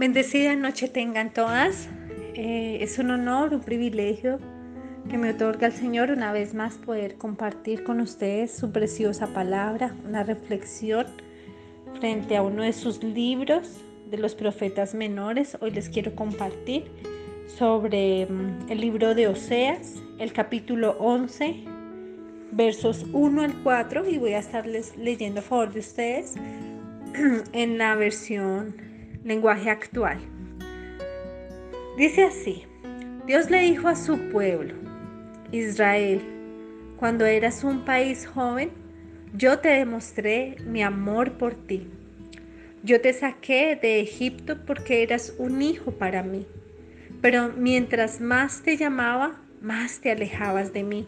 Bendecida noche tengan todas. Eh, es un honor, un privilegio que me otorga el Señor una vez más poder compartir con ustedes su preciosa palabra, una reflexión frente a uno de sus libros de los profetas menores. Hoy les quiero compartir sobre mm, el libro de Oseas, el capítulo 11, versos 1 al 4 y voy a estarles leyendo a favor de ustedes en la versión lenguaje actual. Dice así, Dios le dijo a su pueblo, Israel, cuando eras un país joven, yo te demostré mi amor por ti. Yo te saqué de Egipto porque eras un hijo para mí. Pero mientras más te llamaba, más te alejabas de mí.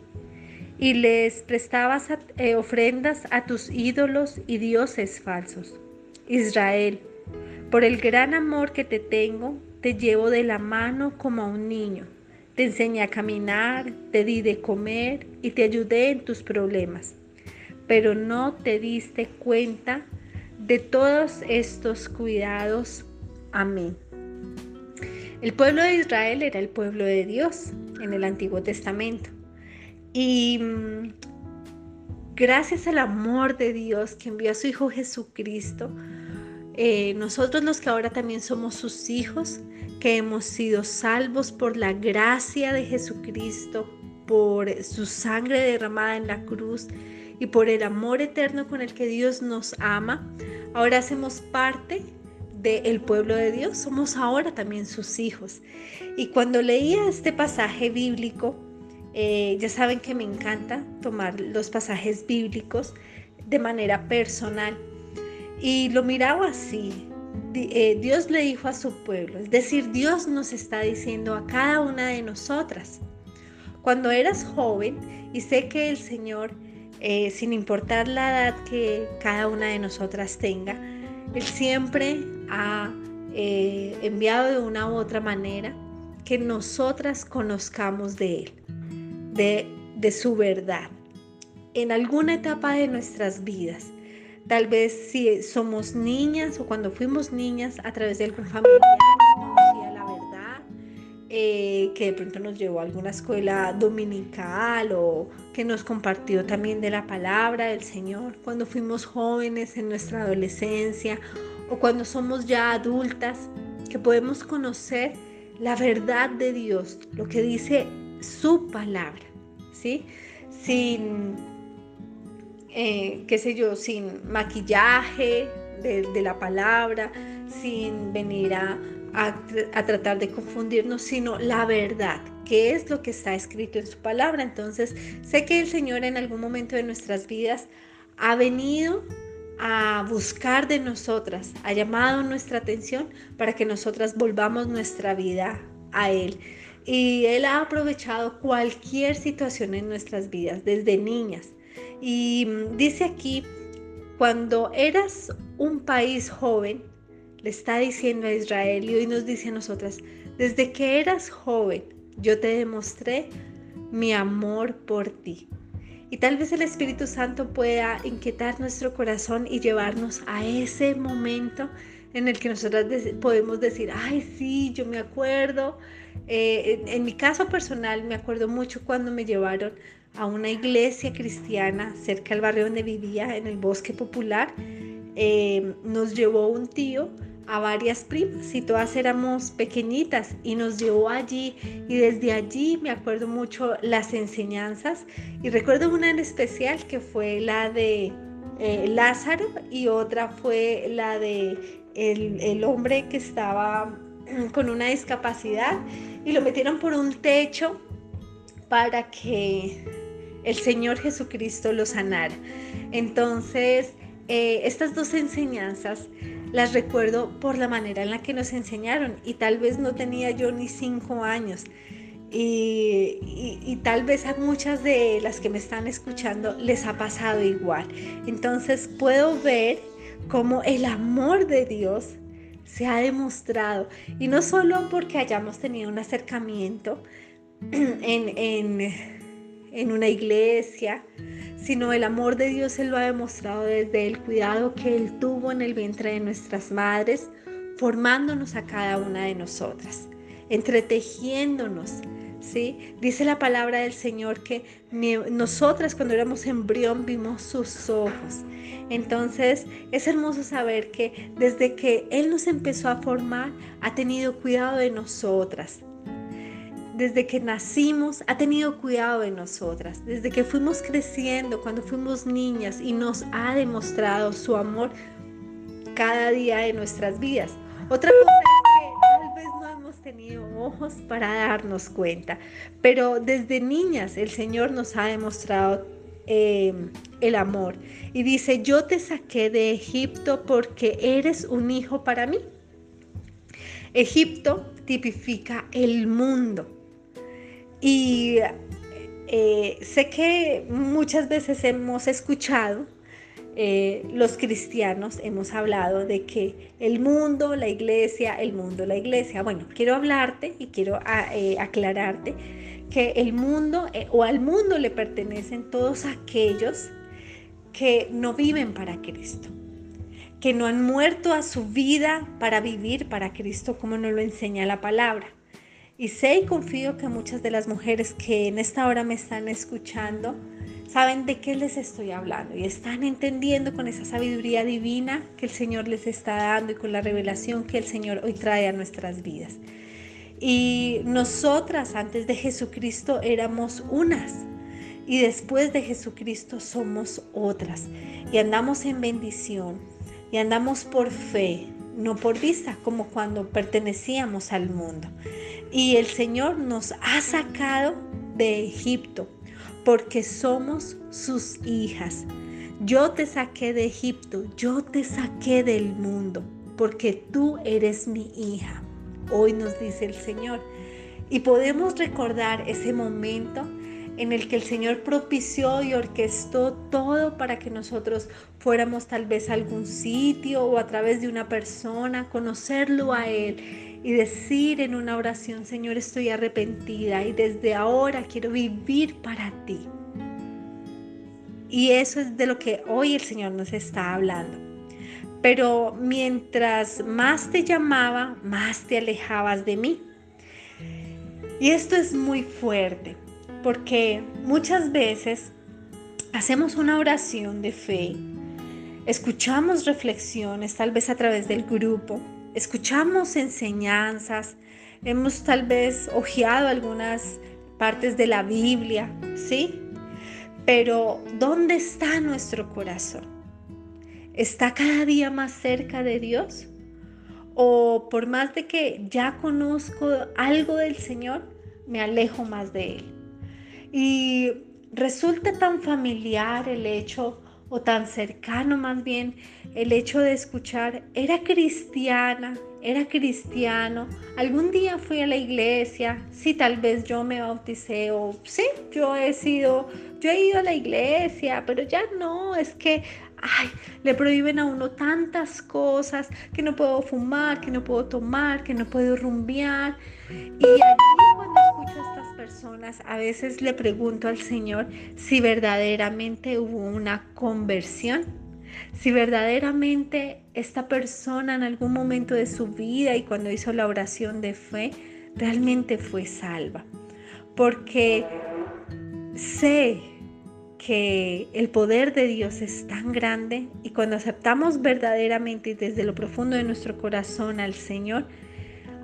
Y les prestabas eh, ofrendas a tus ídolos y dioses falsos. Israel, por el gran amor que te tengo, te llevo de la mano como a un niño. Te enseñé a caminar, te di de comer y te ayudé en tus problemas. Pero no te diste cuenta de todos estos cuidados a mí. El pueblo de Israel era el pueblo de Dios en el Antiguo Testamento. Y mm, gracias al amor de Dios que envió a su Hijo Jesucristo, eh, nosotros los que ahora también somos sus hijos, que hemos sido salvos por la gracia de Jesucristo, por su sangre derramada en la cruz y por el amor eterno con el que Dios nos ama, ahora hacemos parte del pueblo de Dios, somos ahora también sus hijos. Y cuando leía este pasaje bíblico, eh, ya saben que me encanta tomar los pasajes bíblicos de manera personal y lo miraba así. Eh, Dios le dijo a su pueblo, es decir, Dios nos está diciendo a cada una de nosotras, cuando eras joven, y sé que el Señor, eh, sin importar la edad que cada una de nosotras tenga, Él siempre ha eh, enviado de una u otra manera que nosotras conozcamos de Él, de, de su verdad, en alguna etapa de nuestras vidas Tal vez si somos niñas o cuando fuimos niñas a través de algún familiar conocía la verdad, eh, que de pronto nos llevó a alguna escuela dominical o que nos compartió también de la palabra del Señor. Cuando fuimos jóvenes en nuestra adolescencia o cuando somos ya adultas, que podemos conocer la verdad de Dios, lo que dice su palabra, ¿sí? Sin eh, qué sé yo, sin maquillaje de, la palabra, sin venir a, a, tratar de confundirnos, sino la verdad, que es lo que está escrito en su palabra. Entonces, sé que el Señor en algún momento de nuestras vidas ha venido a buscar de nosotras, ha llamado nuestra atención para que nosotras volvamos nuestra vida a Él. Y Él ha aprovechado cualquier situación en nuestras vidas, desde niñas, y dice aquí, cuando eras un país joven, le está diciendo a Israel y hoy nos dice a nosotras, desde que eras joven, yo te demostré mi amor por ti. Y tal vez el Espíritu Santo pueda inquietar nuestro corazón y llevarnos a ese momento en el que nosotras podemos decir, ay, sí, yo me acuerdo. Eh, en mi caso personal, me acuerdo mucho cuando me llevaron a una iglesia cristiana cerca del barrio donde vivía, en el bosque popular. Eh, nos llevó un tío a varias primas y todas éramos pequeñitas y nos llevó allí y desde allí me acuerdo mucho las enseñanzas y recuerdo una en especial que fue la de eh, Lázaro y otra fue la de el, el hombre que estaba con una discapacidad y lo metieron por un techo para que el Señor Jesucristo lo sanara. Entonces, eh, estas dos enseñanzas las recuerdo por la manera en la que nos enseñaron y tal vez no tenía yo ni cinco años. Y, y, tal vez a muchas de las que me están escuchando les ha pasado igual. Entonces puedo ver cómo el amor de Dios se ha demostrado. Y no solo porque hayamos tenido un acercamiento en, en en una iglesia, sino el amor de Dios Él lo ha demostrado desde el cuidado que Él tuvo en el vientre de nuestras madres formándonos a cada una de nosotras, entretejiéndonos. ¿Sí? Dice la palabra del Señor que nosotras cuando éramos embrión vimos sus ojos. Entonces es hermoso saber que desde que Él nos empezó a formar, ha tenido cuidado de nosotras. Desde que nacimos, ha tenido cuidado de nosotras. Desde que fuimos creciendo, cuando fuimos niñas y nos ha demostrado su amor cada día de nuestras vidas. Otra cosa es que tal vez no hemos tenido ojos para darnos cuenta, pero desde niñas el Señor nos ha demostrado eh, el amor. Y dice, yo te saqué de Egipto porque eres un hijo para mí. Egipto tipifica el mundo. Y eh, sé que muchas veces hemos escuchado eh, los cristianos hemos hablado de que el mundo, la iglesia, el mundo, la iglesia. Bueno, quiero hablarte y quiero ah, eh, aclararte que el mundo o al mundo le pertenecen todos aquellos que no viven para Cristo, que no han muerto a su vida para vivir para Cristo como nos lo enseña la palabra. Y sé y confío que muchas de las mujeres que en esta hora me están escuchando, saben de qué les estoy hablando y están entendiendo con esa sabiduría divina que el Señor les está dando y con la revelación que el Señor hoy trae a nuestras vidas. Y nosotras antes de Jesucristo éramos unas y después de Jesucristo somos otras y andamos en bendición y andamos por fe, no por vista, como cuando pertenecíamos al mundo. Y el Señor nos ha sacado de Egipto porque somos sus hijas. Yo te saqué de Egipto, yo te saqué del mundo, porque tú eres mi hija. Hoy nos dice el Señor. Y podemos recordar ese momento en el que el Señor propició y orquestó todo para que nosotros fuéramos tal vez a algún sitio o a través de una persona, conocerlo a Él y decir en una oración, Señor, estoy arrepentida y desde ahora quiero vivir para ti. Y eso es de lo que hoy el Señor nos está hablando. Pero mientras más te llamaba, más te alejabas de mí. Y esto es muy fuerte, porque muchas veces hacemos una oración de fe, escuchamos reflexiones, tal vez a través del grupo, escuchamos enseñanzas, hemos tal vez hojeado algunas partes de la Biblia, ¿sí? Pero ¿dónde está nuestro corazón? ¿Está cada día más cerca de Dios? ¿O por más de que ya conozco algo del Señor, me alejo más de Él? Y resulta tan familiar el hecho, o tan cercano más bien, el hecho de escuchar, era cristiana, era cristiano, algún día fui a la iglesia, sí, tal vez yo me bauticé o sí, yo he sido, yo he ido a la iglesia, pero ya no, es que, ay, le prohíben a uno tantas cosas, que no puedo fumar, que no puedo tomar, que no puedo rumbear. Personas, a veces le pregunto al Señor si verdaderamente hubo una conversión si verdaderamente esta persona en algún momento de su vida y cuando hizo la oración de fe, realmente fue salva. Porque sé que el poder de Dios es tan grande y cuando aceptamos verdaderamente y desde lo profundo de nuestro corazón al Señor,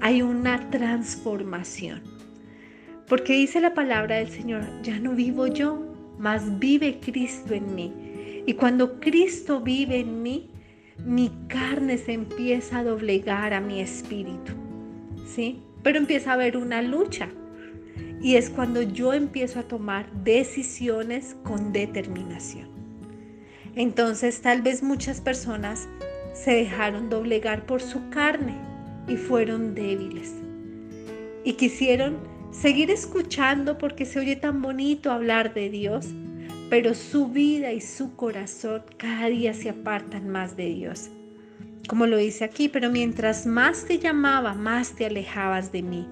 hay una transformación. Porque dice la palabra del Señor, ya no vivo yo, mas vive Cristo en mí. Y cuando Cristo vive en mí, mi carne se empieza a doblegar a mi espíritu. ¿Sí? Pero empieza a haber una lucha. Y es cuando yo empiezo a tomar decisiones con determinación. Entonces tal vez muchas personas se dejaron doblegar por su carne y fueron débiles. Y quisieron seguir escuchando porque se oye tan bonito hablar de Dios, pero su vida y su corazón cada día se apartan más de Dios. Como lo dice aquí, pero mientras más te llamaba, más te alejabas de mí.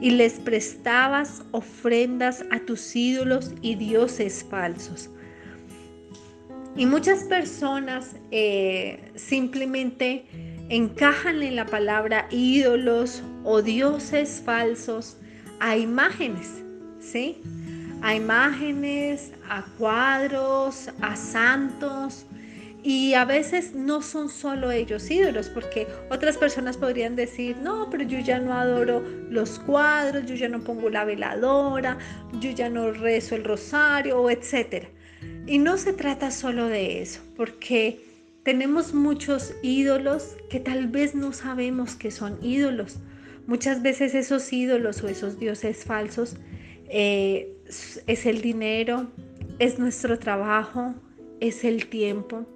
Y les prestabas ofrendas a tus ídolos y dioses falsos. Y muchas personas eh, simplemente encajan en la palabra ídolos o dioses falsos a imágenes, ¿sí? A imágenes, a cuadros, a santos. Y a veces no son solo ellos ídolos, porque otras personas podrían decir, no, pero yo ya no adoro los cuadros, yo ya no pongo la veladora, yo ya no rezo el rosario, etc. Y no se trata solo de eso, porque tenemos muchos ídolos que tal vez no sabemos que son ídolos. Muchas veces esos ídolos o esos dioses falsos eh, es el dinero, es nuestro trabajo, es el tiempo,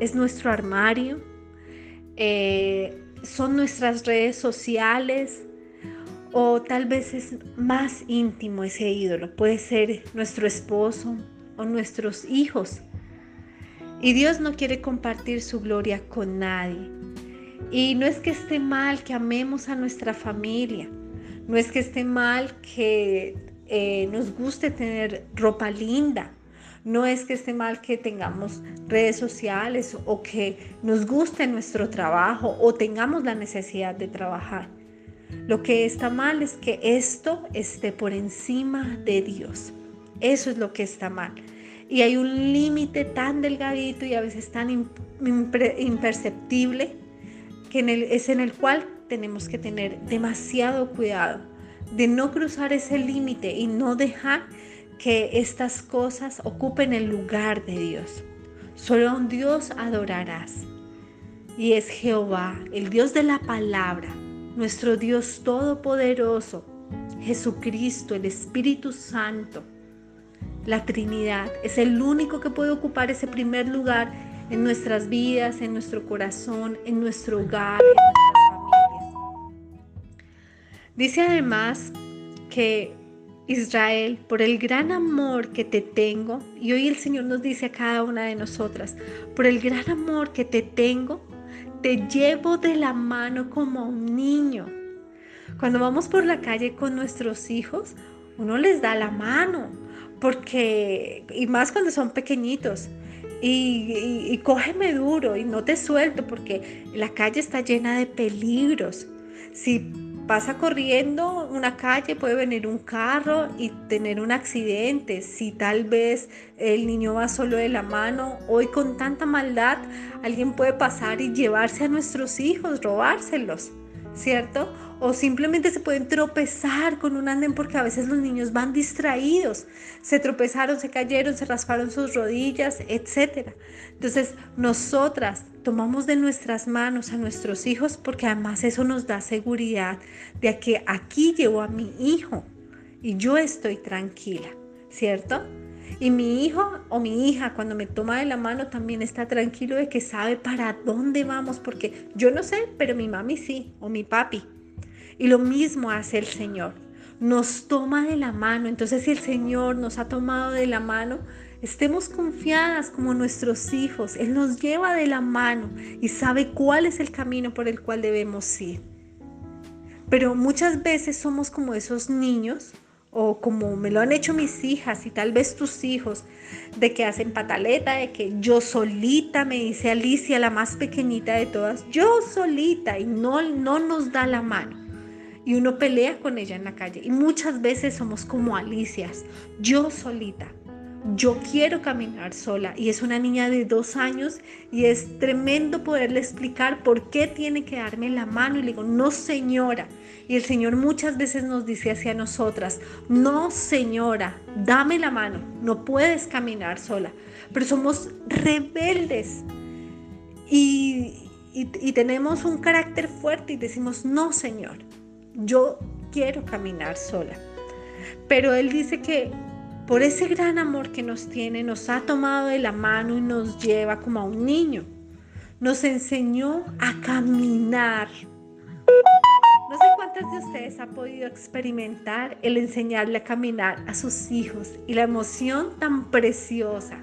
es nuestro armario, eh, son nuestras redes sociales o tal vez es más íntimo ese ídolo. Puede ser nuestro esposo o nuestros hijos. Y Dios no quiere compartir su gloria con nadie. Y no es que esté mal que amemos a nuestra familia. No es que esté mal que eh, nos guste tener ropa linda. No es que esté mal que tengamos redes sociales o que nos guste nuestro trabajo o tengamos la necesidad de trabajar. Lo que está mal es que esto esté por encima de Dios. Eso es lo que está mal y hay un límite tan delgadito y a veces tan imperceptible que es en el cual tenemos que tener demasiado cuidado de no cruzar ese límite y no dejar que estas cosas ocupen el lugar de Dios. Solo a un Dios adorarás. Y es Jehová, el Dios de la palabra, nuestro Dios todopoderoso, Jesucristo, el Espíritu Santo la Trinidad. Es el único que puede ocupar ese primer lugar en nuestras vidas, en nuestro corazón, en nuestro hogar, en nuestras familias. Dice además que Israel, por el gran amor que te tengo, y hoy el Señor nos dice a cada una de nosotras, por el gran amor que te tengo, te llevo de la mano como un niño. Cuando vamos por la calle con nuestros hijos, uno les da la mano, porque, y más cuando son pequeñitos, y, cógeme duro y no te suelto porque la calle está llena de peligros. Si pasa corriendo una calle puede venir un carro y tener un accidente. Si tal vez el niño va solo de la mano, hoy con tanta maldad alguien puede pasar y llevarse a nuestros hijos, robárselos, ¿cierto? O simplemente se pueden tropezar con un andén porque a veces los niños van distraídos, se tropezaron, se cayeron, se rasparon sus rodillas, etc. Entonces, nosotras tomamos de nuestras manos a nuestros hijos porque además eso nos da seguridad de que aquí llevo a mi hijo y yo estoy tranquila, ¿cierto? Y mi hijo o mi hija cuando me toma de la mano también está tranquilo de que sabe para dónde vamos, porque yo no sé, pero mi mami sí, o mi papi. Y lo mismo hace el Señor. Nos toma de la mano. Entonces si el Señor nos ha tomado de la mano, estemos confiadas como nuestros hijos. Él nos lleva de la mano y sabe cuál es el camino por el cual debemos ir. Pero muchas veces somos como esos niños o como me lo han hecho mis hijas y tal vez tus hijos, de que hacen pataleta, de que yo solita, me dice Alicia, la más pequeñita de todas, yo solita y no, no nos da la mano y uno pelea con ella en la calle. Y muchas veces somos como Alicias, yo solita. Yo quiero caminar sola y es una niña de dos años y es tremendo poderle explicar por qué tiene que darme la mano y le digo, no señora. Y el Señor muchas veces nos dice hacia nosotras, no señora, dame la mano, no puedes caminar sola. Pero somos rebeldes y, y tenemos un carácter fuerte y decimos, no señor, yo quiero caminar sola. Pero Él dice que por ese gran amor que nos tiene, nos ha tomado de la mano y nos lleva como a un niño. Nos enseñó a caminar. No sé cuántas de ustedes han podido experimentar el enseñarle a caminar a sus hijos y la emoción tan preciosa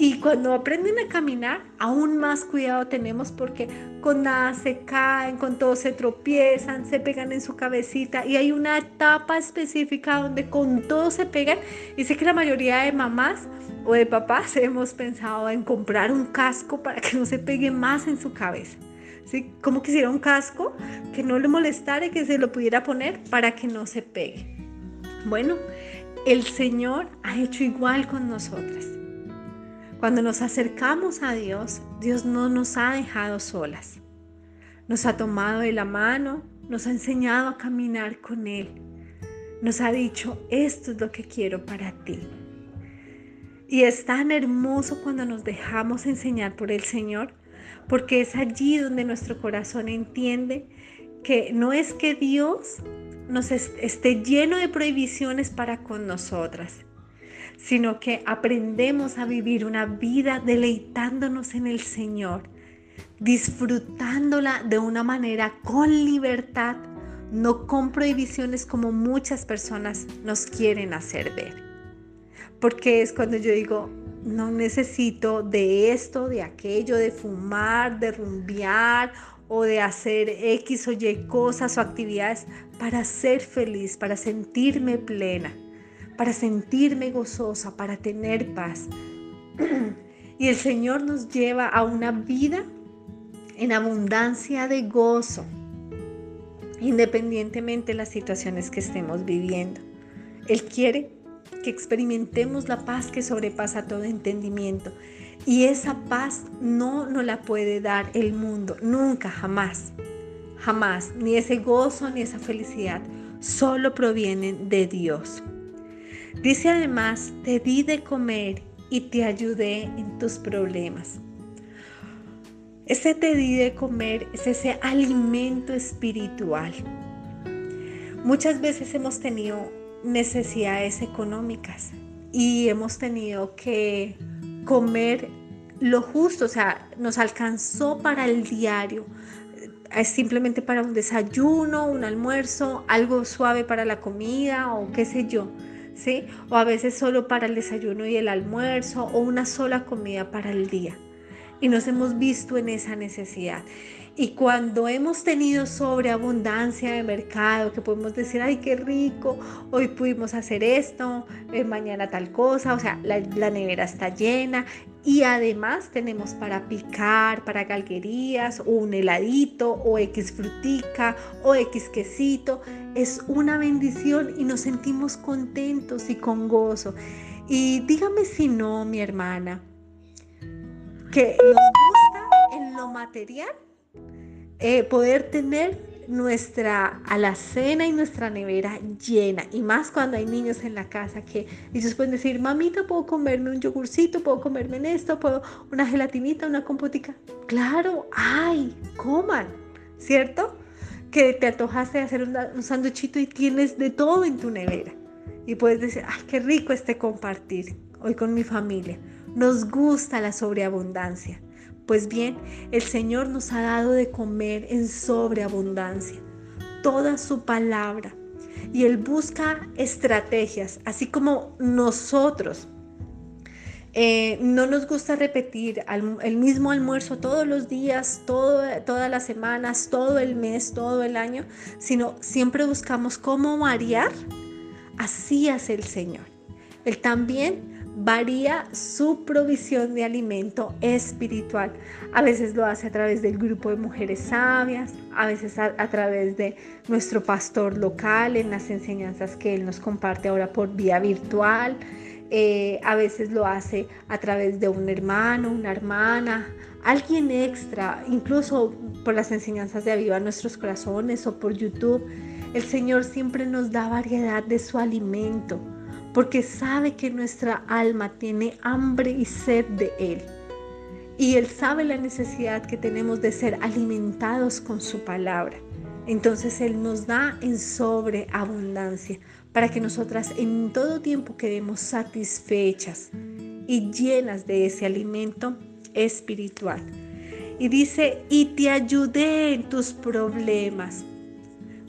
y cuando aprenden a caminar, aún más cuidado tenemos porque con nada se caen, con todo se tropiezan, se pegan en su cabecita y hay una etapa específica donde con todo se pegan. Y sé que la mayoría de mamás o de papás hemos pensado en comprar un casco para que no se pegue más en su cabeza. ¿sí? Como quisiera un casco que no le molestara y que se lo pudiera poner para que no se pegue. Bueno, el Señor ha hecho igual con nosotras. Cuando nos acercamos a Dios, Dios no nos ha dejado solas. Nos ha tomado de la mano, nos ha enseñado a caminar con Él. Nos ha dicho, esto es lo que quiero para ti. Y es tan hermoso cuando nos dejamos enseñar por el Señor, porque es allí donde nuestro corazón entiende que no es que Dios nos esté lleno de prohibiciones para con nosotras, sino que aprendemos a vivir una vida deleitándonos en el Señor, disfrutándola de una manera con libertad, no con prohibiciones como muchas personas nos quieren hacer ver. Porque es cuando yo digo, no necesito de esto, de aquello, de fumar, de rumbear o de hacer X o Y cosas o actividades para ser feliz, para sentirme plena, para sentirme gozosa, para tener paz. y el Señor nos lleva a una vida en abundancia de gozo, independientemente de las situaciones que estemos viviendo. Él quiere que experimentemos la paz que sobrepasa todo entendimiento y esa paz no nos la puede dar el mundo, nunca, jamás. Jamás. Ni ese gozo ni esa felicidad solo provienen de Dios. Dice además, te di de comer y te ayudé en tus problemas. Ese te di de comer es ese alimento espiritual. Muchas veces hemos tenido necesidades económicas y hemos tenido que comer lo justo, o sea, nos alcanzó para el diario, es simplemente para un desayuno, un almuerzo, algo suave para la comida o qué sé yo, ¿sí? O a veces solo para el desayuno y el almuerzo o una sola comida para el día. Y nos hemos visto en esa necesidad. Y cuando hemos tenido sobreabundancia de mercado, que podemos decir, ay, qué rico, hoy pudimos hacer esto, eh, mañana tal cosa, o sea, la, la, nevera está llena y además tenemos para picar, para galguerías, o un heladito, o X frutica, o X quesito. Es una bendición y nos sentimos contentos y con gozo. Y dígame si no, mi hermana, que nos gusta en lo material eh, poder tener nuestra alacena y nuestra nevera llena. Y más cuando hay niños en la casa que ellos pueden decir, mamita, ¿puedo comerme un yogurcito? ¿Puedo comerme en esto? ¿Puedo una gelatinita, una compotica? Claro, ay, coman, ¿cierto? Que te antojaste de hacer un, un sanduchito y tienes de todo en tu nevera. Y puedes decir, ay, qué rico este compartir hoy con mi familia. Nos gusta la sobreabundancia. Pues bien, el Señor nos ha dado de comer en sobreabundancia, toda su palabra. Y Él busca estrategias, así como nosotros. Eh, no nos gusta repetir el mismo almuerzo todos los días, todas las semanas, todo el mes, todo el año, sino siempre buscamos cómo variar. Así hace el Señor. Él también varía su provisión de alimento espiritual. A veces lo hace a través del grupo de mujeres sabias, a veces a, través de nuestro pastor local en las enseñanzas que él nos comparte ahora por vía virtual. Eh, a veces lo hace a través de un hermano, una hermana, alguien extra, incluso por las enseñanzas de Aviva Nuestros Corazones o por YouTube. El Señor siempre nos da variedad de su alimento porque sabe que nuestra alma tiene hambre y sed de Él. Y Él sabe la necesidad que tenemos de ser alimentados con su palabra. Entonces Él nos da en sobreabundancia para que nosotras en todo tiempo quedemos satisfechas y llenas de ese alimento espiritual. Y dice, y te ayudé en tus problemas.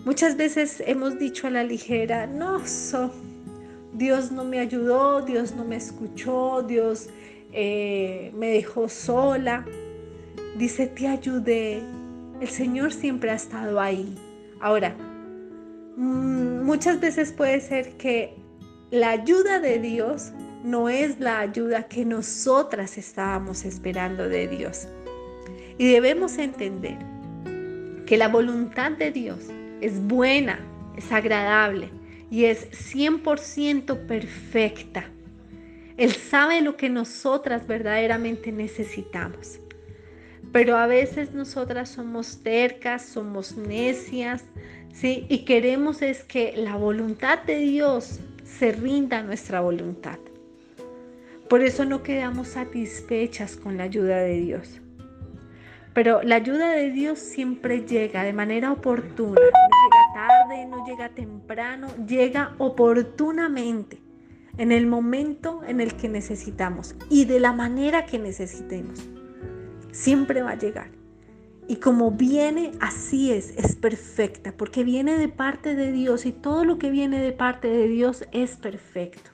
Muchas veces hemos dicho a la ligera, no, so, Dios no me ayudó, Dios no me escuchó, Dios eh, me dejó sola. Dice, te ayudé. El Señor siempre ha estado ahí. Ahora, mm, muchas veces puede ser que la ayuda de Dios no es la ayuda que nosotras estábamos esperando de Dios. Y debemos entender que la voluntad de Dios es buena, es agradable y es 100% perfecta. Él sabe lo que nosotras verdaderamente necesitamos. Pero a veces nosotras somos tercas, somos necias, ¿sí? Y queremos es que la voluntad de Dios se rinda a nuestra voluntad. Por eso no quedamos satisfechas con la ayuda de Dios. Pero la ayuda de Dios siempre llega de manera oportuna. No llega temprano, llega oportunamente en el momento en el que necesitamos y de la manera que necesitemos. Siempre va a llegar. Y como viene, así es, es perfecta, porque viene de parte de Dios y todo lo que viene de parte de Dios es perfecto.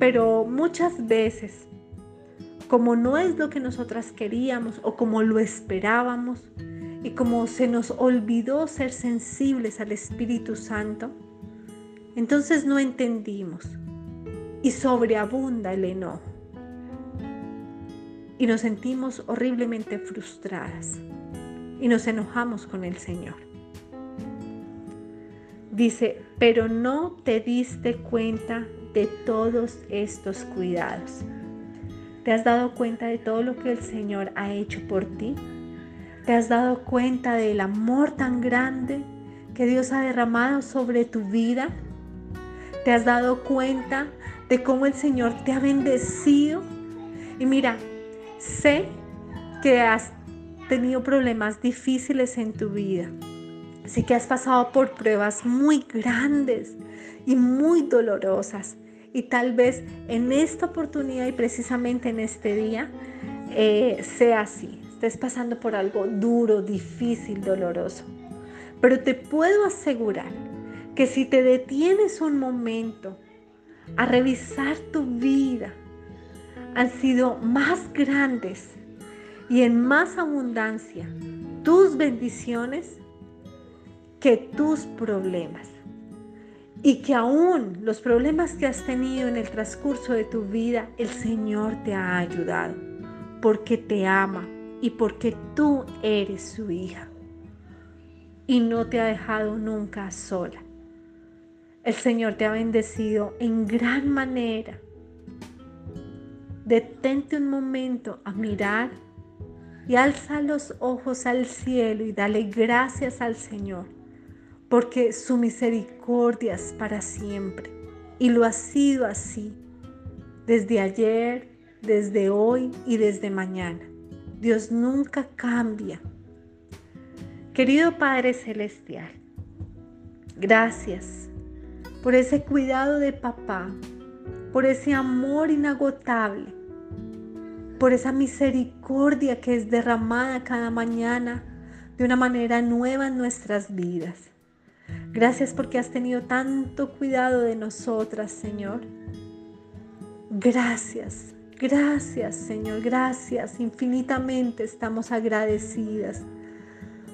Pero muchas veces como no es lo que nosotras queríamos o como lo esperábamos y como se nos olvidó ser sensibles al Espíritu Santo, entonces no entendimos y sobreabunda el enojo y nos sentimos horriblemente frustradas y nos enojamos con el Señor. Dice, pero no te diste cuenta de todos estos cuidados. ¿Te has dado cuenta de todo lo que el Señor ha hecho por ti? ¿Te has dado cuenta del amor tan grande que Dios ha derramado sobre tu vida? ¿Te has dado cuenta de cómo el Señor te ha bendecido? Y mira, sé que has tenido problemas difíciles en tu vida. Sé que has pasado por pruebas muy grandes y muy dolorosas y tal vez en esta oportunidad y precisamente en este día eh, sea así. Estés pasando por algo duro, difícil, doloroso. Pero te puedo asegurar que si te detienes un momento a revisar tu vida, han sido más grandes y en más abundancia tus bendiciones que tus problemas y que aún los problemas que has tenido en el transcurso de tu vida, el Señor te ha ayudado, porque te ama y porque tú eres su hija y no te ha dejado nunca sola. El Señor te ha bendecido en gran manera. Detente un momento a mirar y alza los ojos al cielo y dale gracias al Señor porque su misericordia es para siempre. Y lo ha sido así, desde ayer, desde hoy y desde mañana. Dios nunca cambia. Querido Padre Celestial, gracias por ese cuidado de papá, por ese amor inagotable, por esa misericordia que es derramada cada mañana de una manera nueva en nuestras vidas. Gracias porque has tenido tanto cuidado de nosotras, Señor. Gracias, gracias, Señor, gracias. Infinitamente estamos agradecidas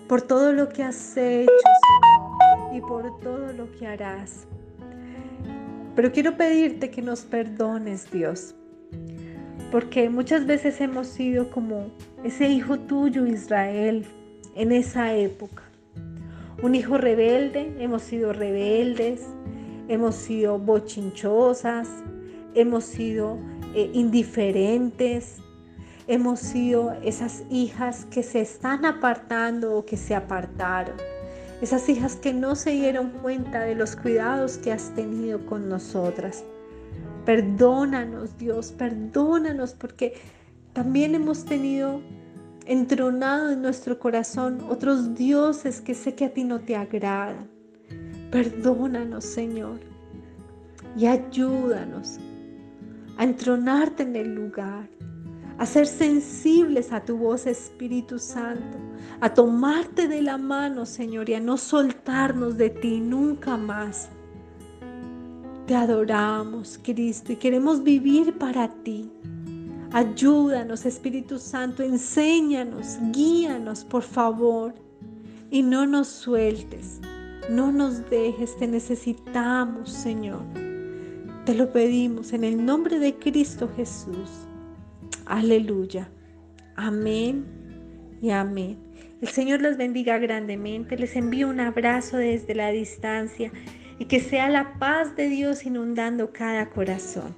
por todo lo que has hecho, y por todo lo que harás. Pero quiero pedirte que nos perdones, Dios, porque muchas veces hemos sido como ese hijo tuyo, Israel, en esa época un hijo rebelde, hemos sido rebeldes, hemos sido bochinchosas, hemos sido eh, indiferentes, hemos sido esas hijas que se están apartando o que se apartaron, esas hijas que no se dieron cuenta de los cuidados que has tenido con nosotras. Perdónanos, Dios, perdónanos porque también hemos tenido entronado en nuestro corazón otros dioses que sé que a ti no te agradan. Perdónanos, Señor, y ayúdanos a entronarte en el lugar, a ser sensibles a tu voz, Espíritu Santo, a tomarte de la mano, Señor, y a no soltarnos de ti nunca más. Te adoramos, Cristo, y queremos vivir para ti. Ayúdanos, Espíritu Santo, enséñanos, guíanos, por favor. Y no nos sueltes, no nos dejes, te necesitamos, Señor. Te lo pedimos en el nombre de Cristo Jesús. Aleluya. Amén y amén. El Señor los bendiga grandemente, les envío un abrazo desde la distancia y que sea la paz de Dios inundando cada corazón.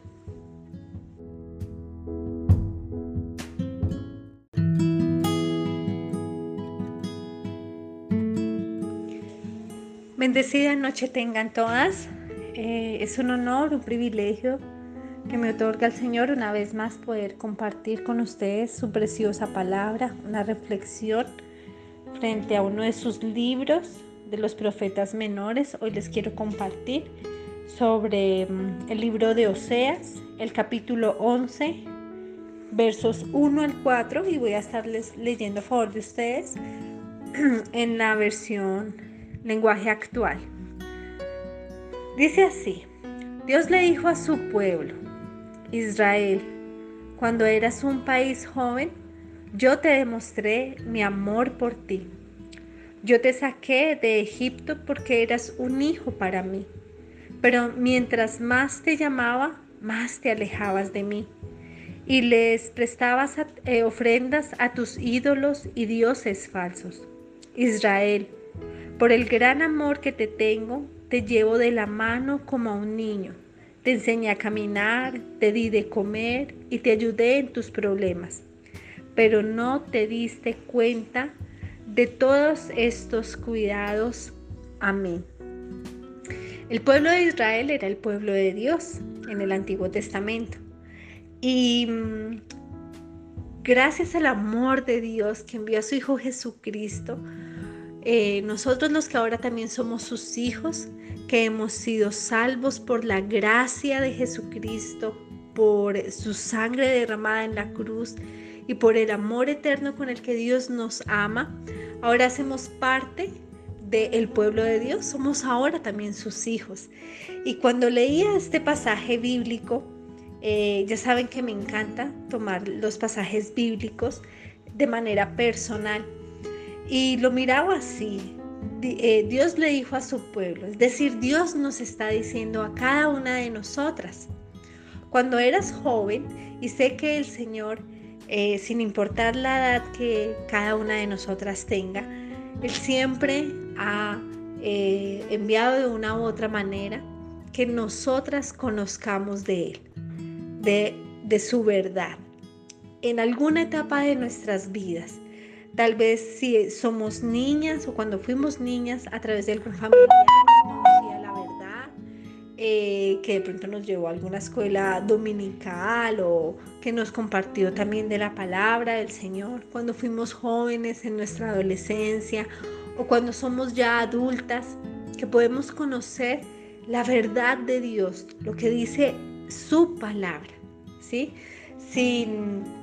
Bendecida noche tengan todas. Eh, es un honor, un privilegio que me otorga el Señor una vez más poder compartir con ustedes su preciosa palabra, una reflexión frente a uno de sus libros de los profetas menores. Hoy les quiero compartir sobre mm, el libro de Oseas, el capítulo 11, versos 1 al 4 y voy a estarles leyendo a favor de ustedes en la versión lenguaje actual. Dice así, Dios le dijo a su pueblo, Israel, cuando eras un país joven, yo te demostré mi amor por ti. Yo te saqué de Egipto porque eras un hijo para mí. Pero mientras más te llamaba, más te alejabas de mí. Y les prestabas eh, ofrendas a tus ídolos y dioses falsos. Israel, por el gran amor que te tengo, te llevo de la mano como a un niño. Te enseñé a caminar, te di de comer y te ayudé en tus problemas. Pero no te diste cuenta de todos estos cuidados a mí. El pueblo de Israel era el pueblo de Dios en el Antiguo Testamento. Y mm, gracias al amor de Dios que envió a su Hijo Jesucristo, eh, nosotros los que ahora también somos sus hijos, que hemos sido salvos por la gracia de Jesucristo, por su sangre derramada en la cruz y por el amor eterno con el que Dios nos ama, ahora hacemos parte del pueblo de Dios, somos ahora también sus hijos. Y cuando leía este pasaje bíblico, eh, ya saben que me encanta tomar los pasajes bíblicos de manera personal y lo miraba así. Eh, Dios le dijo a su pueblo, es decir, Dios nos está diciendo a cada una de nosotras, cuando eras joven, y sé que el Señor, eh, sin importar la edad que cada una de nosotras tenga, Él siempre ha eh, enviado de una u otra manera que nosotras conozcamos de Él, de, de su verdad, en alguna etapa de nuestras vidas. Tal vez si somos niñas o cuando fuimos niñas a través de algún familiar conocía la verdad, eh, que de pronto nos llevó a alguna escuela dominical o que nos compartió también de la palabra del Señor. Cuando fuimos jóvenes en nuestra adolescencia o cuando somos ya adultas, que podemos conocer la verdad de Dios, lo que dice su palabra, ¿sí? Sin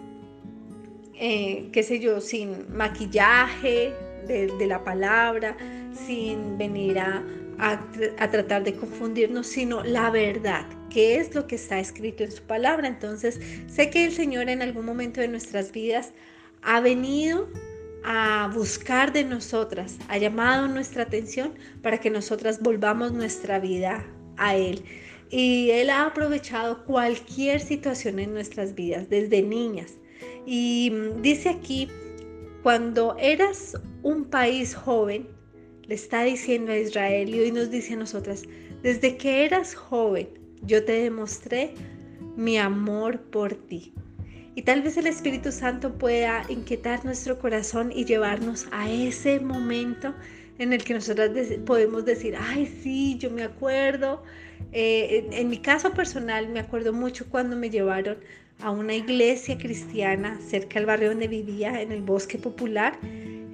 eh, qué sé yo, sin maquillaje de, la palabra, sin venir a, a, tratar de confundirnos, sino la verdad, que es lo que está escrito en su palabra. Entonces, sé que el Señor en algún momento de nuestras vidas ha venido a buscar de nosotras, ha llamado nuestra atención para que nosotras volvamos nuestra vida a Él. Y Él ha aprovechado cualquier situación en nuestras vidas, desde niñas, y mm, dice aquí, cuando eras un país joven, le está diciendo a Israel y hoy nos dice a nosotras, desde que eras joven, yo te demostré mi amor por ti. Y tal vez el Espíritu Santo pueda inquietar nuestro corazón y llevarnos a ese momento en el que nosotras podemos decir, ay, sí, yo me acuerdo. Eh, en mi caso personal, me acuerdo mucho cuando me llevaron a una iglesia cristiana cerca del barrio donde vivía, en el bosque popular.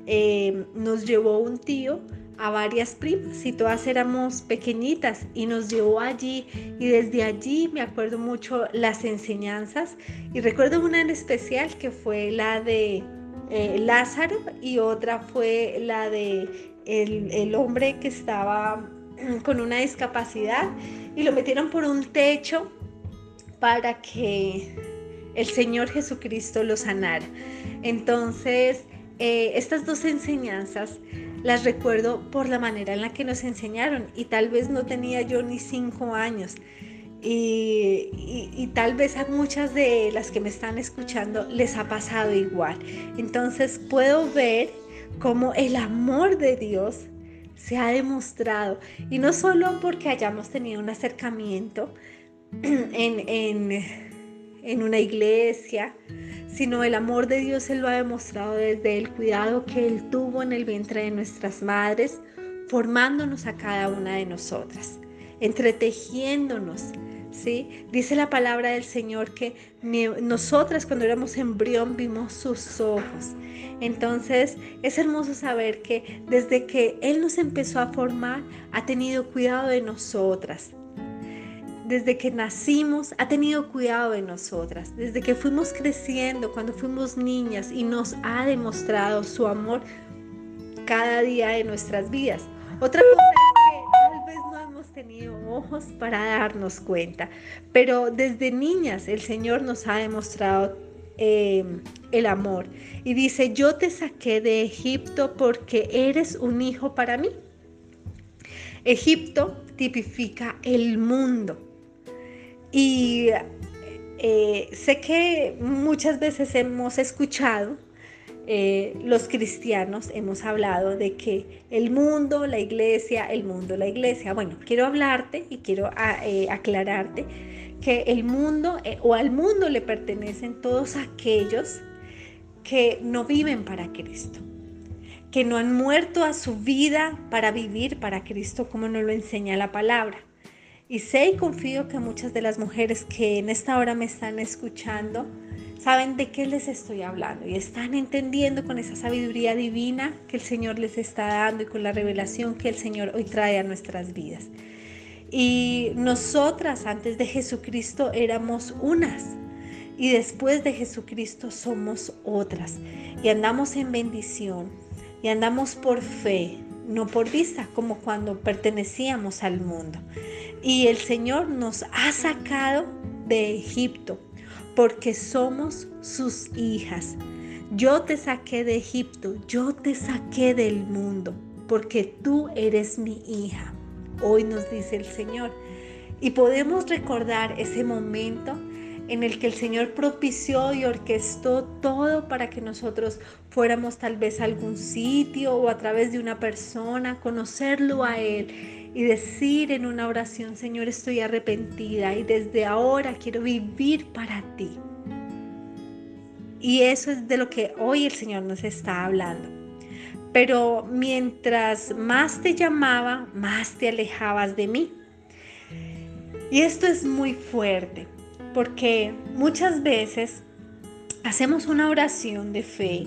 Eh, nos llevó un tío a varias primas y todas éramos pequeñitas y nos llevó allí y desde allí me acuerdo mucho las enseñanzas y recuerdo una en especial que fue la de eh, Lázaro y otra fue la de el, el hombre que estaba con una discapacidad y lo metieron por un techo para que el Señor Jesucristo lo sanara. Entonces, eh, estas dos enseñanzas las recuerdo por la manera en la que nos enseñaron y tal vez no tenía yo ni cinco años. Y, tal vez a muchas de las que me están escuchando les ha pasado igual. Entonces puedo ver cómo el amor de Dios se ha demostrado. Y no solo porque hayamos tenido un acercamiento en, en una iglesia, sino el amor de Dios Él lo ha demostrado desde el cuidado que Él tuvo en el vientre de nuestras madres, formándonos a cada una de nosotras, entretejiéndonos. ¿sí? Dice la palabra del Señor que nosotras cuando éramos embrión vimos sus ojos. Entonces es hermoso saber que desde que Él nos empezó a formar, ha tenido cuidado de nosotras, desde que nacimos ha tenido cuidado de nosotras, desde que fuimos creciendo, cuando fuimos niñas y nos ha demostrado su amor cada día de nuestras vidas. Otra cosa es que tal vez no hemos tenido ojos para darnos cuenta, pero desde niñas el Señor nos ha demostrado em, el amor y dice, yo te saqué de Egipto porque eres un hijo para mí. Egipto tipifica el mundo. Y eh, sé que muchas veces hemos escuchado, eh, los cristianos hemos hablado de que el mundo, la iglesia, el mundo, la iglesia. Bueno, quiero hablarte y quiero ah, eh, aclararte que el mundo o al mundo le pertenecen todos aquellos que no viven para Cristo, que no han muerto a su vida para vivir para Cristo como nos lo enseña la palabra. Y sé y confío que muchas de las mujeres que en esta hora me están escuchando saben de qué les estoy hablando y están entendiendo con esa sabiduría divina que el Señor les está dando y con la revelación que el Señor hoy trae a nuestras vidas. Y nosotras antes de Jesucristo éramos unas y después de Jesucristo somos otras y andamos en bendición y andamos por fe, no por vista, como cuando pertenecíamos al mundo. Y el Señor nos ha sacado de Egipto porque somos sus hijas. Yo te saqué de Egipto, yo te saqué del mundo, porque tú eres mi hija. Hoy nos dice el Señor. Y podemos recordar ese momento en el que el Señor propició y orquestó todo para que nosotros fuéramos tal vez a algún sitio o a través de una persona, conocerlo a Él y decir en una oración, Señor, estoy arrepentida y desde ahora quiero vivir para ti. Y eso es de lo que hoy el Señor nos está hablando. Pero mientras más te llamaba, más te alejabas de mí. Y esto es muy fuerte porque muchas veces hacemos una oración de fe,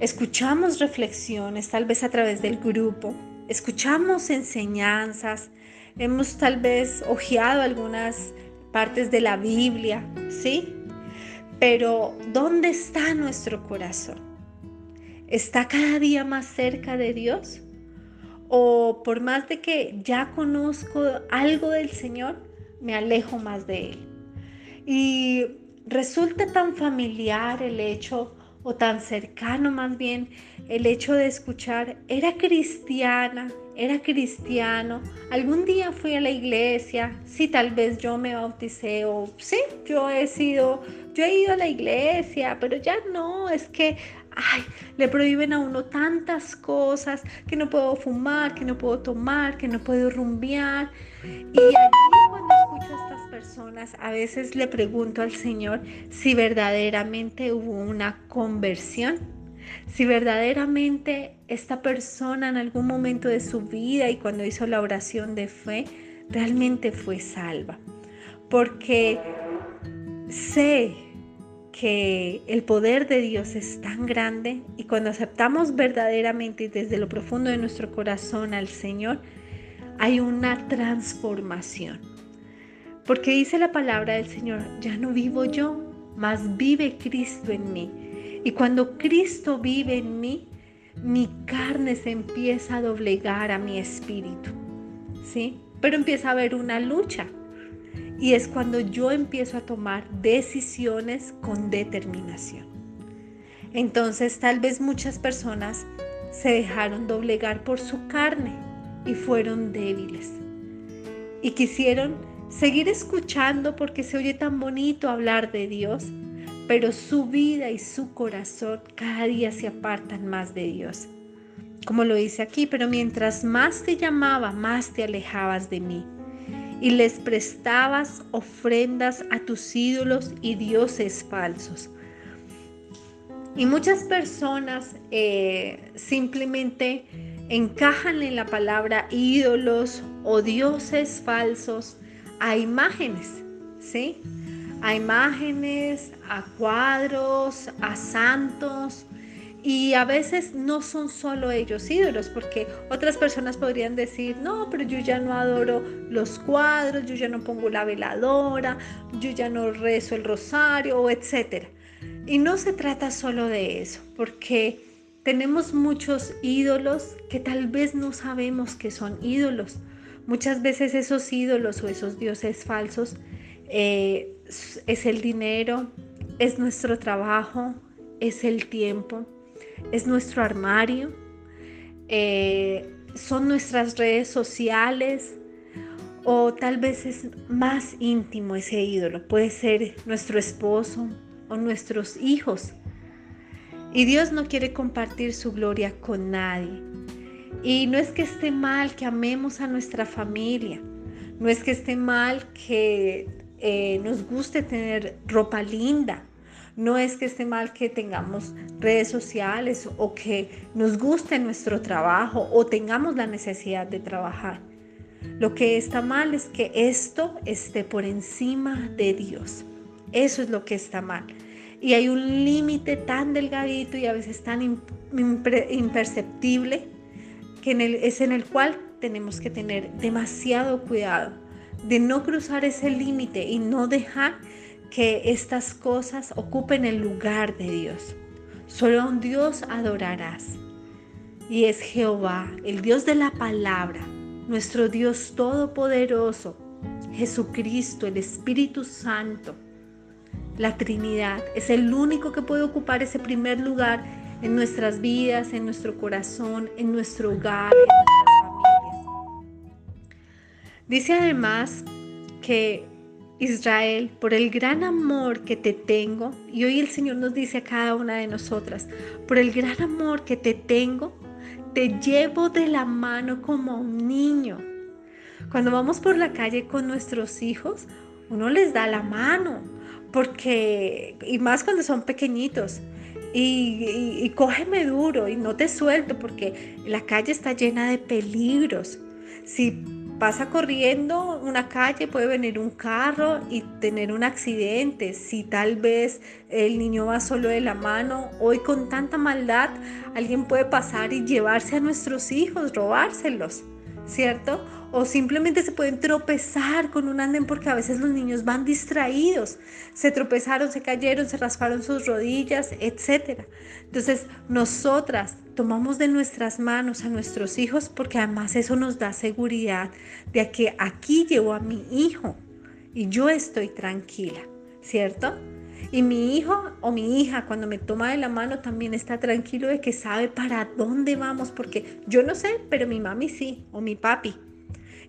escuchamos reflexiones, tal vez a través del grupo, escuchamos enseñanzas, hemos tal vez hojeado algunas partes de la Biblia, ¿sí? Pero ¿dónde está nuestro corazón? ¿Está cada día más cerca de Dios? ¿O por más de que ya conozco algo del Señor, me alejo más de Él? Y resulta tan familiar el hecho, o tan cercano más bien, el hecho de escuchar, era cristiana, era cristiano, algún día fui a la iglesia, sí, tal vez yo me bauticé o sí, yo he sido, yo he ido a la iglesia, pero ya no, es que ay, le prohíben a uno tantas cosas, que no puedo fumar, que no puedo tomar, que no puedo rumbear. Y allí cuando escucho personas, a veces le pregunto al Señor si verdaderamente hubo una conversión, si verdaderamente esta persona en algún momento de su vida y cuando hizo la oración de fe, realmente fue salva. Porque sé que el poder de Dios es tan grande y cuando aceptamos verdaderamente y desde lo profundo de nuestro corazón al Señor, hay una transformación. Porque dice la palabra del Señor, ya no vivo yo, mas vive Cristo en mí. Y cuando Cristo vive en mí, mi carne se empieza a doblegar a mi espíritu. ¿Sí? Pero empieza a haber una lucha y es cuando yo empiezo a tomar decisiones con determinación. Entonces tal vez muchas personas se dejaron doblegar por su carne y fueron débiles. Y quisieron seguir escuchando porque se oye tan bonito hablar de Dios, pero su vida y su corazón cada día se apartan más de Dios. Como lo dice aquí, pero mientras más te llamaba, más te alejabas de mí y les prestabas ofrendas a tus ídolos y dioses falsos. Y muchas personas eh, simplemente encajan en la palabra ídolos o dioses falsos a imágenes, ¿sí? A imágenes, a cuadros, a santos. Y a veces no son solo ellos ídolos, porque otras personas podrían decir, no, pero yo ya no adoro los cuadros, yo ya no pongo la veladora, yo ya no rezo el rosario, etc. Y no se trata solo de eso, porque tenemos muchos ídolos que tal vez no sabemos que son ídolos. Muchas veces esos ídolos o esos dioses falsos eh, es el dinero, es nuestro trabajo, es el tiempo, es nuestro armario, eh, son nuestras redes sociales o tal vez es más íntimo ese ídolo. Puede ser nuestro esposo o nuestros hijos. Y Dios no quiere compartir su gloria con nadie. Y no es que esté mal que amemos a nuestra familia, no es que esté mal que eh, nos guste tener ropa linda, no es que esté mal que tengamos redes sociales o que nos guste nuestro trabajo o tengamos la necesidad de trabajar. Lo que está mal es que esto esté por encima de Dios. Eso es lo que está mal y hay un límite tan delgadito y a veces tan imperceptible que es en el cual tenemos que tener demasiado cuidado de no cruzar ese límite y no dejar que estas cosas ocupen el lugar de Dios. Solo a un Dios adorarás. Y es Jehová, el Dios de la palabra, nuestro Dios todopoderoso, Jesucristo, el Espíritu Santo la Trinidad. Es el único que puede ocupar ese primer lugar en nuestras vidas, en nuestro corazón, en nuestro hogar, en nuestras familias. Dice además que Israel, por el gran amor que te tengo, y hoy el Señor nos dice a cada una de nosotras, por el gran amor que te tengo, te llevo de la mano como un niño. Cuando vamos por la calle con nuestros hijos, uno les da la mano, porque, y más cuando son pequeñitos, y, cógeme duro y no te suelto porque la calle está llena de peligros. Si pasa corriendo una calle puede venir un carro y tener un accidente. Si tal vez el niño va solo de la mano, hoy con tanta maldad alguien puede pasar y llevarse a nuestros hijos, robárselos, ¿cierto? O simplemente se pueden tropezar con un andén porque a veces los niños van distraídos, se tropezaron, se cayeron, se rasparon sus rodillas, etc. Entonces, nosotras tomamos de nuestras manos a nuestros hijos porque además eso nos da seguridad de que aquí llevo a mi hijo y yo estoy tranquila, ¿cierto? Y mi hijo o mi hija cuando me toma de la mano también está tranquilo de que sabe para dónde vamos, porque yo no sé, pero mi mami sí, o mi papi.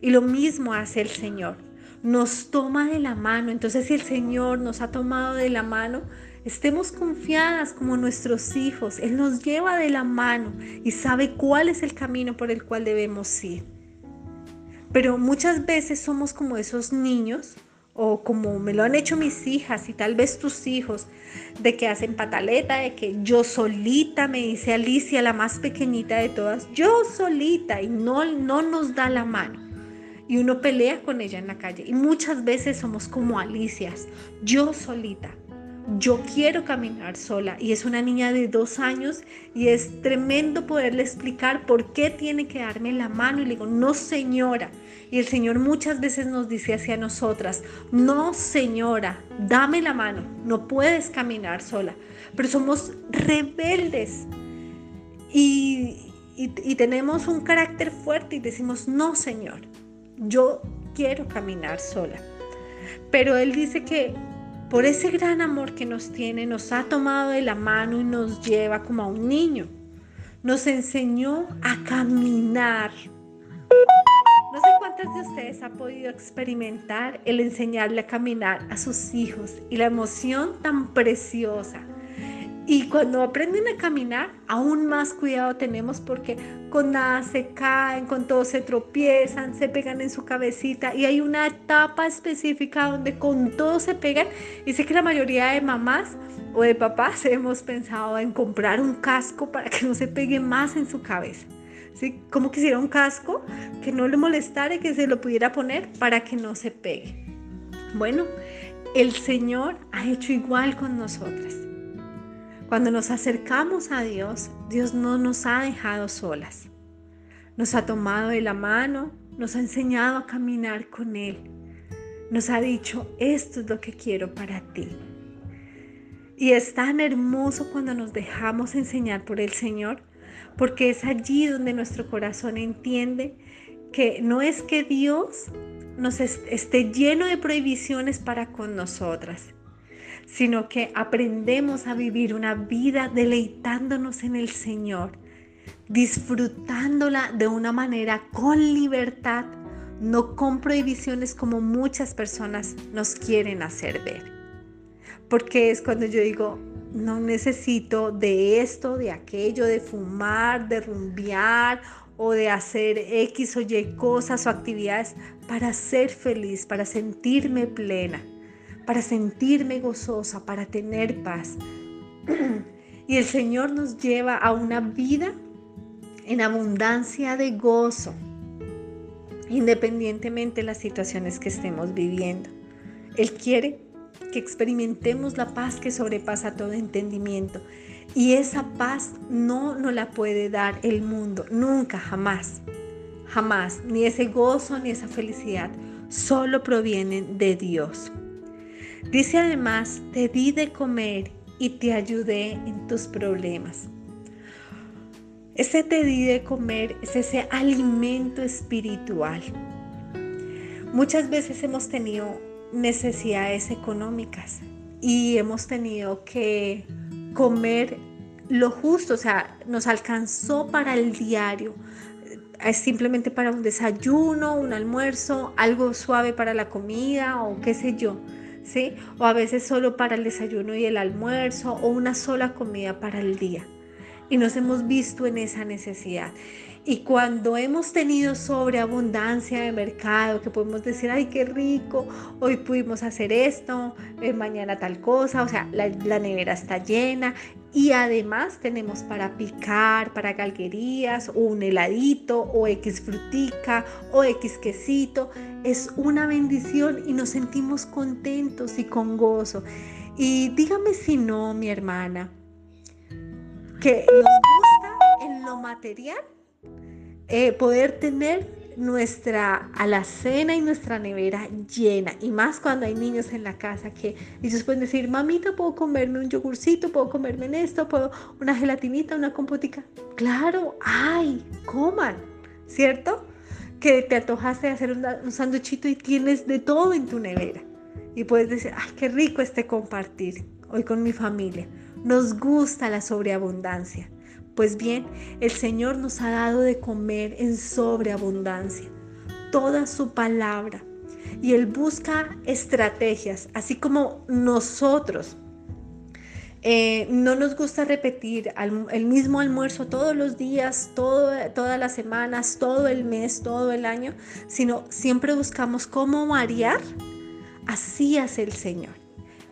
Y lo mismo hace el Señor. Nos toma de la mano. Entonces si el Señor nos ha tomado de la mano, estemos confiadas como nuestros hijos. Él nos lleva de la mano y sabe cuál es el camino por el cual debemos ir. Pero muchas veces somos como esos niños o como me lo han hecho mis hijas y tal vez tus hijos, de que hacen pataleta, de que yo solita, me dice Alicia, la más pequeñita de todas, yo solita y no, no nos da la mano y uno pelea con ella en la calle. Y muchas veces somos como Alicias, yo solita. Yo quiero caminar sola y es una niña de dos años y es tremendo poderle explicar por qué tiene que darme la mano y le digo, no señora. Y el Señor muchas veces nos dice hacia nosotras, no señora, dame la mano, no puedes caminar sola. Pero somos rebeldes y, y tenemos un carácter fuerte y decimos, no Señor, yo quiero caminar sola. Pero Él dice que por ese gran amor que nos tiene, nos ha tomado de la mano y nos lleva como a un niño. Nos enseñó a caminar. No sé ¿Cuántas de ustedes ha podido experimentar el enseñarle a caminar a sus hijos y la emoción tan preciosa? Y cuando aprenden a caminar, aún más cuidado tenemos porque con nada se caen, con todo se tropiezan, se pegan en su cabecita y hay una etapa específica donde con todo se pegan. Y sé que la mayoría de mamás o de papás hemos pensado en comprar un casco para que no se pegue más en su cabeza. ¿Sí? Como quisiera un casco que no le molestara y que se lo pudiera poner para que no se pegue. Bueno, el Señor ha hecho igual con nosotras. Cuando nos acercamos a Dios, Dios no nos ha dejado solas. Nos ha tomado de la mano, nos ha enseñado a caminar con Él. Nos ha dicho, esto es lo que quiero para ti. Y es tan hermoso cuando nos dejamos enseñar por el Señor, porque es allí donde nuestro corazón entiende que no es que Dios nos esté lleno de prohibiciones para con nosotras, sino que aprendemos a vivir una vida deleitándonos en el Señor, disfrutándola de una manera con libertad, no con prohibiciones como muchas personas nos quieren hacer ver. Porque es cuando yo digo, no necesito de esto, de aquello, de fumar, de rumbear o de hacer X o Y cosas o actividades para ser feliz, para sentirme plena para sentirme gozosa, para tener paz. y el Señor nos lleva a una vida en abundancia de gozo, independientemente de las situaciones que estemos viviendo. Él quiere que experimentemos la paz que sobrepasa todo entendimiento. Y esa paz no nos la puede dar el mundo, nunca, jamás. Jamás. Ni ese gozo ni esa felicidad solo provienen de Dios. Dice además, te di de comer y te ayudé en tus problemas. Ese te di de comer es ese alimento espiritual. Muchas veces hemos tenido necesidades económicas y hemos tenido que comer lo justo, o sea, nos alcanzó para el diario, simplemente para un desayuno, un almuerzo, algo suave para la comida o qué sé yo. O a veces solo para el desayuno y el almuerzo o una sola comida para el día. Y nos hemos visto en esa necesidad. Y cuando hemos tenido sobreabundancia de mercado, que podemos decir, ay, qué rico, hoy pudimos hacer esto, eh, mañana tal cosa, o sea, la, la, nevera está llena y además tenemos para picar, para galguerías, o un heladito, o X frutica, o X quesito. Es una bendición y nos sentimos contentos y con gozo. Y dígame si no, mi hermana, que nos gusta en lo material eh, poder tener nuestra alacena y nuestra nevera llena. Y más cuando hay niños en la casa que ellos pueden decir, mamita, ¿puedo comerme un yogurcito? ¿Puedo comerme en esto? ¿Puedo una gelatinita, una compotica? Claro, ay, coman, ¿cierto? Que te antojaste de hacer un, un sanduchito y tienes de todo en tu nevera. Y puedes decir, ay, qué rico este compartir hoy con mi familia. Nos gusta la sobreabundancia. Pues bien, el Señor nos ha dado de comer en sobreabundancia, toda su palabra. Y Él busca estrategias, así como nosotros. Eh, no nos gusta repetir el mismo almuerzo todos los días, todas las semanas, todo el mes, todo el año, sino siempre buscamos cómo variar. Así hace el Señor.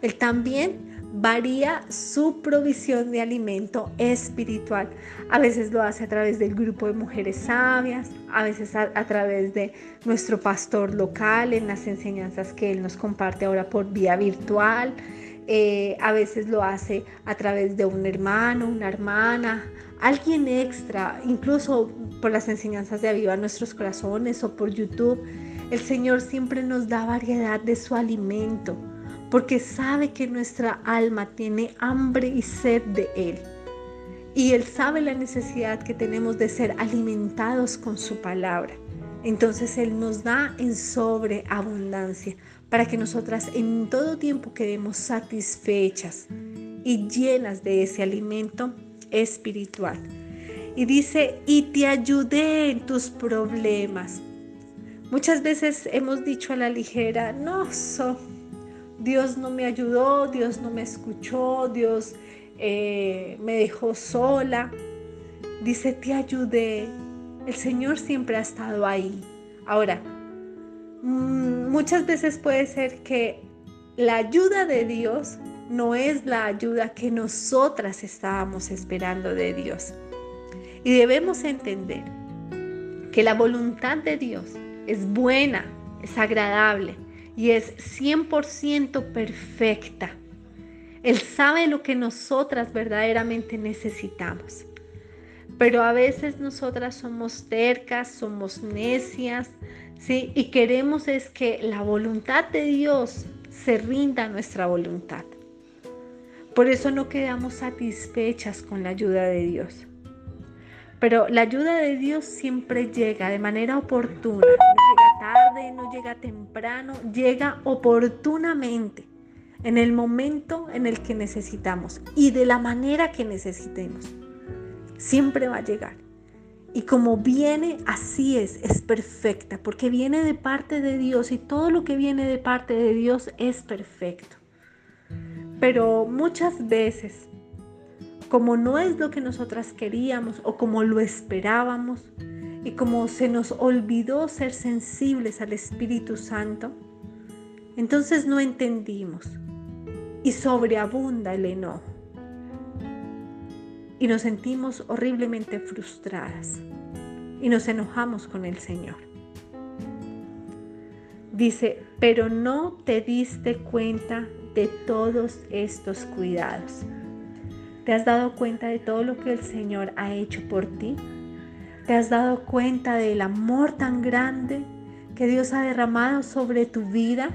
Él también varía su provisión de alimento espiritual. A veces lo hace a través del grupo de mujeres sabias, a veces a, través de nuestro pastor local en las enseñanzas que él nos comparte ahora por vía virtual. Eh, a veces lo hace a través de un hermano, una hermana, alguien extra, incluso por las enseñanzas de Aviva Nuestros Corazones o por YouTube. El Señor siempre nos da variedad de su alimento porque sabe que nuestra alma tiene hambre y sed de Él. Y Él sabe la necesidad que tenemos de ser alimentados con su palabra. Entonces Él nos da en sobreabundancia para que nosotras en todo tiempo quedemos satisfechas y llenas de ese alimento espiritual. Y dice, y te ayudé en tus problemas. Muchas veces hemos dicho a la ligera, no, Dios no me ayudó, Dios no me escuchó, Dios eh, me dejó sola. Dice, te ayudé. El Señor siempre ha estado ahí. Ahora, mm, muchas veces puede ser que la ayuda de Dios no es la ayuda que nosotras estábamos esperando de Dios. Y debemos entender que la voluntad de Dios es buena, es agradable y es 100% perfecta. Él sabe lo que nosotras verdaderamente necesitamos. Pero a veces nosotras somos tercas, somos necias, ¿sí? Y queremos es que la voluntad de Dios se rinda a nuestra voluntad. Por eso no quedamos satisfechas con la ayuda de Dios. Pero la ayuda de Dios siempre llega de manera oportuna. No llega temprano, llega oportunamente en el momento en el que necesitamos y de la manera que necesitemos. Siempre va a llegar. Y como viene, así es, es perfecta, porque viene de parte de Dios y todo lo que viene de parte de Dios es perfecto. Pero muchas veces, como no es lo que nosotras queríamos o como lo esperábamos, y como se nos olvidó ser sensibles al Espíritu Santo, entonces no entendimos y sobreabunda el enojo. Y nos sentimos horriblemente frustradas y nos enojamos con el Señor. Dice, pero no te diste cuenta de todos estos cuidados. ¿Te has dado cuenta de todo lo que el Señor ha hecho por ti? ¿Te has dado cuenta del amor tan grande que Dios ha derramado sobre tu vida?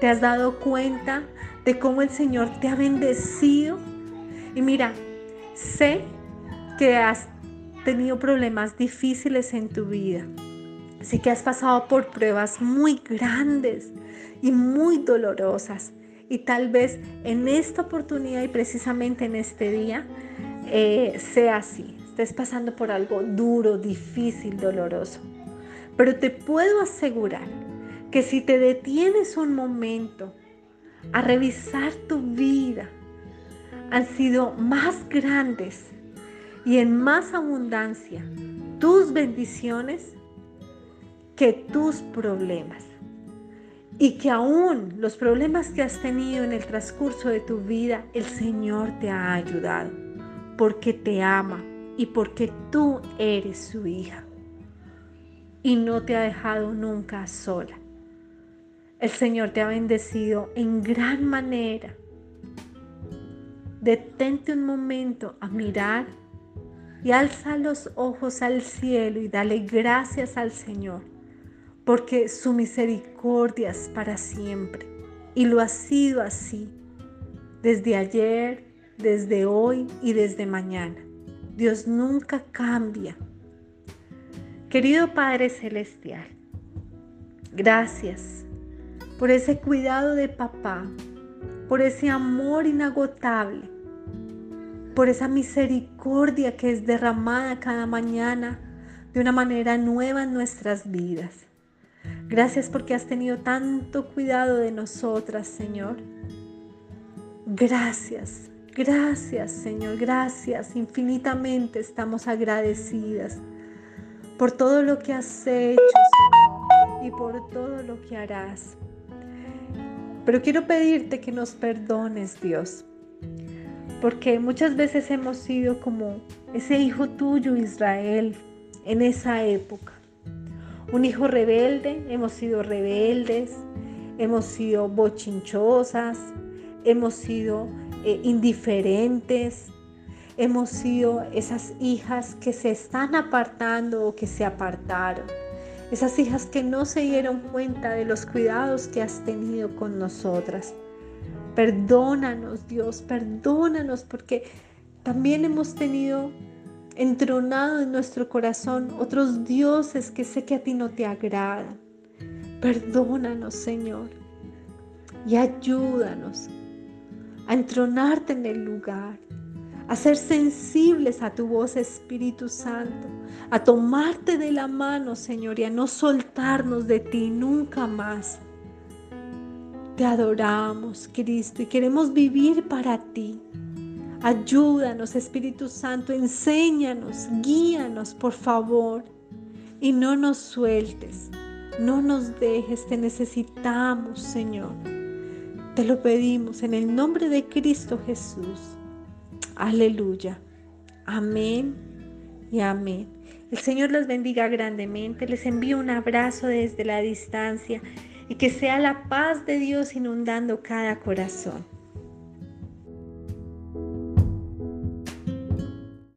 ¿Te has dado cuenta de cómo el Señor te ha bendecido? Y mira, sé que has tenido problemas difíciles en tu vida. Sé que has pasado por pruebas muy grandes y muy dolorosas. Y tal vez en esta oportunidad y precisamente en este día eh, sea así. Estés pasando por algo duro, difícil, doloroso. Pero te puedo asegurar que si te detienes un momento a revisar tu vida, han sido más grandes y en más abundancia tus bendiciones que tus problemas y que aún los problemas que has tenido en el transcurso de tu vida, el Señor te ha ayudado, porque te ama y porque tú eres su hija y no te ha dejado nunca sola. El Señor te ha bendecido en gran manera. Detente un momento a mirar y alza los ojos al cielo y dale gracias al Señor porque su misericordia es para siempre. Y lo ha sido así, desde ayer, desde hoy y desde mañana. Dios nunca cambia. Querido Padre Celestial, gracias por ese cuidado de papá, por ese amor inagotable, por esa misericordia que es derramada cada mañana de una manera nueva en nuestras vidas. Gracias porque has tenido tanto cuidado de nosotras, Señor. Gracias, gracias, Señor, gracias. Infinitamente estamos agradecidas por todo lo que has hecho, y por todo lo que harás. Pero quiero pedirte que nos perdones, Dios, porque muchas veces hemos sido como ese hijo tuyo, Israel, en esa época un hijo rebelde, hemos sido rebeldes, hemos sido bochinchosas, hemos sido eh, indiferentes, hemos sido esas hijas que se están apartando o que se apartaron, esas hijas que no se dieron cuenta de los cuidados que has tenido con nosotras. Perdónanos, Dios, perdónanos porque también hemos tenido entronado en nuestro corazón otros dioses que sé que a ti no te agradan. Perdónanos, Señor, y ayúdanos a entronarte en el lugar, a ser sensibles a tu voz, Espíritu Santo, a tomarte de la mano, Señor, y a no soltarnos de ti nunca más. Te adoramos, Cristo, y queremos vivir para ti. Ayúdanos, Espíritu Santo, enséñanos, guíanos, por favor, y no nos sueltes, no nos dejes, te necesitamos, Señor. Te lo pedimos en el nombre de Cristo Jesús. Aleluya. Amén y amén. El Señor los bendiga grandemente. Les envío un abrazo desde la distancia y que sea la paz de Dios inundando cada corazón.